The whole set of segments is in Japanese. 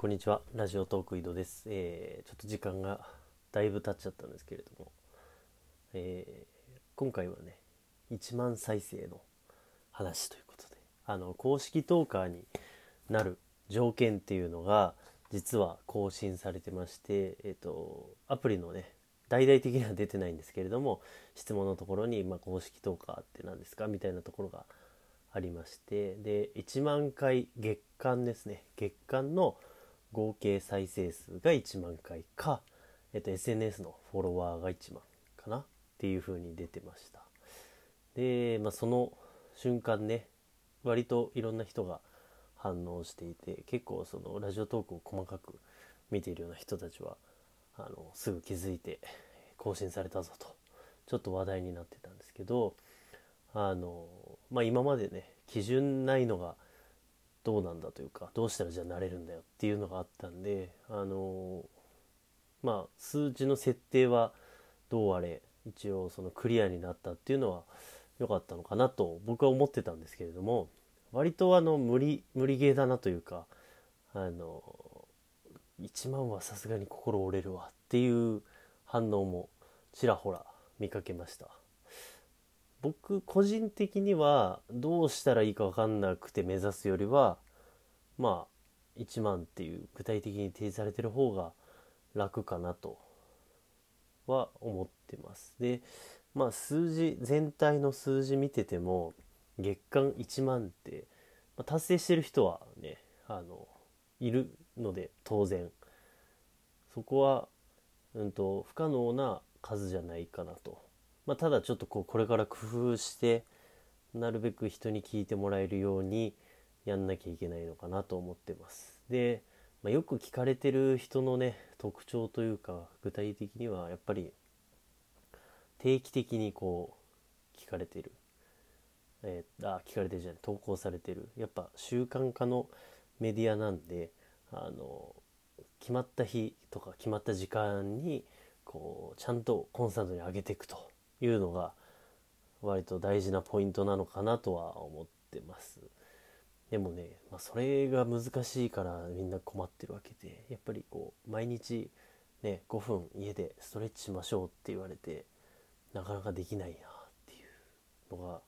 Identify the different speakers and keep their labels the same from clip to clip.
Speaker 1: こんにちは。ラジオトーク井戸です、えーちょっと時間がだいぶ経っちゃったんですけれども、えー今回はね1万再生の話ということで。あの公式トーカーになる条件っていうのが実は更新されてまして、えー、とアプリのね大々的には出てないんですけれども質問のところに、まあ、公式トーカーって何ですか？みたいなところがありまして。で1万回月間ですね。月間の合計再生数が1万回か、えっと、SNS のフォロワーが1万かなっていう風に出てました。で、まあ、その瞬間ね割といろんな人が反応していて結構そのラジオトークを細かく見ているような人たちはあのすぐ気づいて更新されたぞとちょっと話題になってたんですけどあの、まあ、今までね基準ないのがどうなんだというかどうしたらじゃあなれるんだよっていうのがあったんであのまあ数値の設定はどうあれ一応そのクリアになったっていうのは良かったのかなと僕は思ってたんですけれども割とあの無理無理ゲーだなというかあの1万はさすがに心折れるわっていう反応もちらほら見かけました。僕個人的にはどうしたらいいか分かんなくて目指すよりはまあ1万っていう具体的に提示されてる方が楽かなとは思ってます。でまあ数字全体の数字見てても月間1万って、まあ達成してる人はねあのいるので当然。そこは、うん、と不可能な数じゃないかなと、まあ、ただちょっとこうこれから工夫してなるべく人に聞いてもらえるようにやんなきゃいけないのかなと思ってます。で、まあ、よく聞かれてる人のね特徴というか具体的にはやっぱり定期的にこう聞かれてる。えーあ聞かれてるじゃない投稿されてる。やっぱ習慣化のメディアなんであの決まった日とか決まった時間にこうちゃんとコンスタントに上げていくと。いうのが割と大事なポイントなのかなとは思ってます。でもね、まあ、それが難しいからみんな困ってるわけでやっぱりこう毎日ね5分家でストレッチしましょうって言われてなかなかできないなっていうのが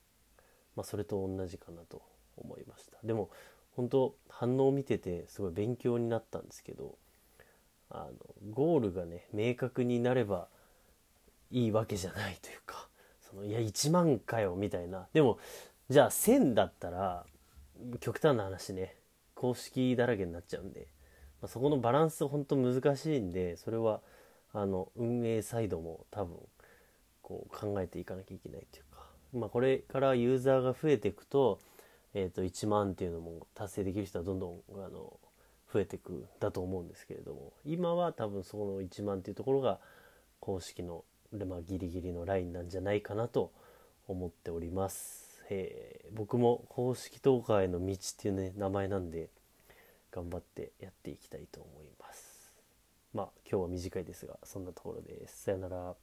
Speaker 1: まあ、それと同じかなと思いました。でも本当反応を見ててすごい勉強になったんですけどあのゴールがね明確になればいいわけじゃないというかそのいや1万かよみたいな。でもじゃあ1000だったら極端な話ね。公式だらけになっちゃうんで、まあ、そこのバランス本当難しいんでそれはあの運営サイドも多分こう考えていかなきゃいけないというか、まあ、これからユーザーが増えていくと,、えー、と1万っていうのも達成できる人はどんどんあの増えていくだと思うんですけれども。今は多分そこの1万っていうところが公式の、でまあ、ギリギリのラインなんじゃないかなと思っております、えー。僕も公式投下への道っていうね名前なんで頑張ってやっていきたいと思います。まあ今日は短いですがそんなところです。さよなら。